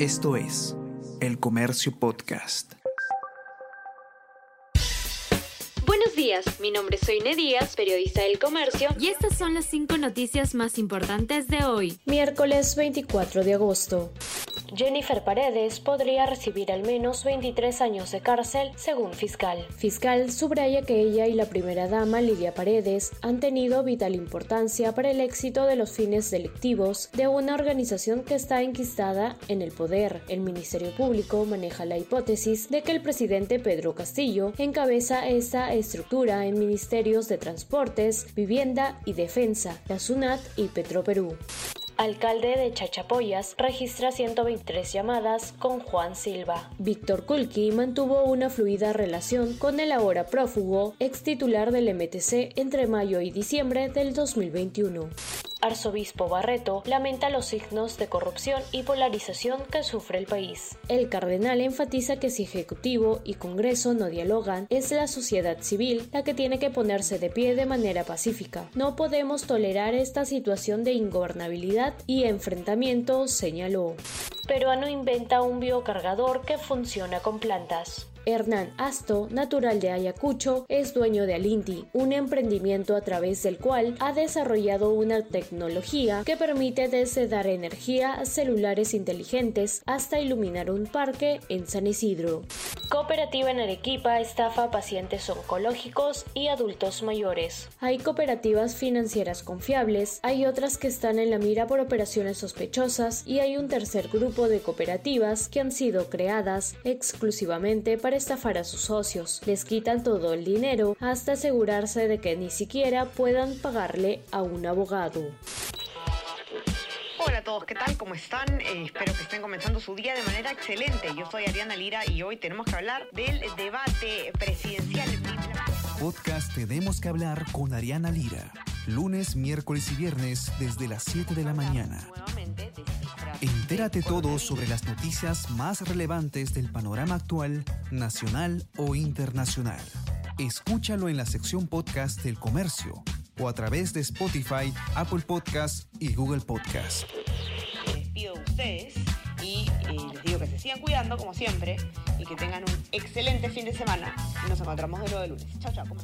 Esto es El Comercio Podcast. Buenos días, mi nombre es Soine Díaz, periodista del Comercio, y estas son las cinco noticias más importantes de hoy, miércoles 24 de agosto. Jennifer Paredes podría recibir al menos 23 años de cárcel, según fiscal. Fiscal subraya que ella y la primera dama, Lidia Paredes, han tenido vital importancia para el éxito de los fines delictivos de una organización que está enquistada en el poder. El Ministerio Público maneja la hipótesis de que el presidente Pedro Castillo encabeza esta estructura en ministerios de Transportes, Vivienda y Defensa, la SUNAT y Petroperú. Alcalde de Chachapoyas registra 123 llamadas con Juan Silva. Víctor Kulki mantuvo una fluida relación con el ahora prófugo ex titular del MTC entre mayo y diciembre del 2021 arzobispo Barreto lamenta los signos de corrupción y polarización que sufre el país. El cardenal enfatiza que si Ejecutivo y Congreso no dialogan, es la sociedad civil la que tiene que ponerse de pie de manera pacífica. No podemos tolerar esta situación de ingobernabilidad y enfrentamiento, señaló. Peruano inventa un biocargador que funciona con plantas. Hernán Asto, natural de Ayacucho, es dueño de Alinti, un emprendimiento a través del cual ha desarrollado una tecnología que permite desde dar energía a celulares inteligentes hasta iluminar un parque en San Isidro. Cooperativa en Arequipa estafa a pacientes oncológicos y adultos mayores. Hay cooperativas financieras confiables, hay otras que están en la mira por operaciones sospechosas y hay un tercer grupo de cooperativas que han sido creadas exclusivamente para estafar a sus socios. Les quitan todo el dinero hasta asegurarse de que ni siquiera puedan pagarle a un abogado. Hola a todos, ¿qué tal? ¿Cómo están? Eh, espero que estén comenzando su día de manera excelente. Yo soy Ariana Lira y hoy tenemos que hablar del debate presidencial. Podcast Tenemos que hablar con Ariana Lira. Lunes, miércoles y viernes desde las 7 de la mañana. Entérate todo sobre las noticias más relevantes del panorama actual, nacional o internacional. Escúchalo en la sección podcast del comercio o a través de Spotify, Apple Podcast y Google Podcast. Les despido de ustedes y eh, les digo que se sigan cuidando como siempre y que tengan un excelente fin de semana. Nos encontramos de nuevo de lunes. Chao, chao, ¿cómo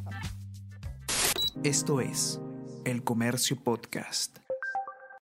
Esto es El Comercio Podcast.